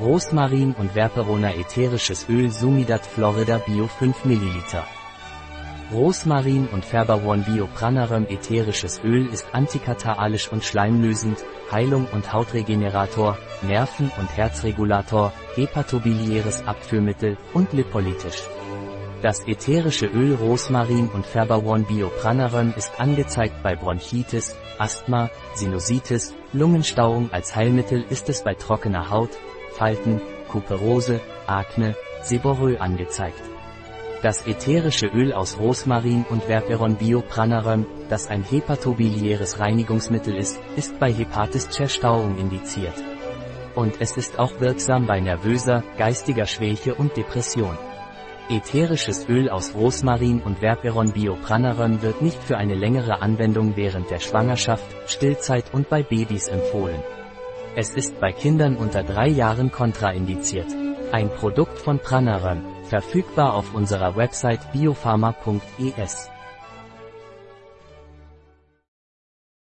Rosmarin und Verperona ätherisches Öl Sumidat Florida Bio 5 ml. Rosmarin und Ferbaron Bio Pranarum ätherisches Öl ist antikataralisch und schleimlösend, Heilung und Hautregenerator, Nerven- und Herzregulator, hepatobiliäres Abführmittel und lipolytisch. Das ätherische Öl Rosmarin und Ferbaron Bio Pranarum ist angezeigt bei Bronchitis, Asthma, Sinusitis, Lungenstauung als Heilmittel ist es bei trockener Haut, Falten, Kuperose, Akne, Seborrhoe angezeigt. Das ätherische Öl aus Rosmarin und Verperon Biopranarum, das ein hepatobiliäres Reinigungsmittel ist, ist bei Hepatis-Zerstauung indiziert. Und es ist auch wirksam bei nervöser, geistiger Schwäche und Depression. Ätherisches Öl aus Rosmarin und Verperon Biopranarum wird nicht für eine längere Anwendung während der Schwangerschaft, Stillzeit und bei Babys empfohlen. Es ist bei Kindern unter drei Jahren kontraindiziert. Ein Produkt von Pranarum, verfügbar auf unserer Website biopharma.es.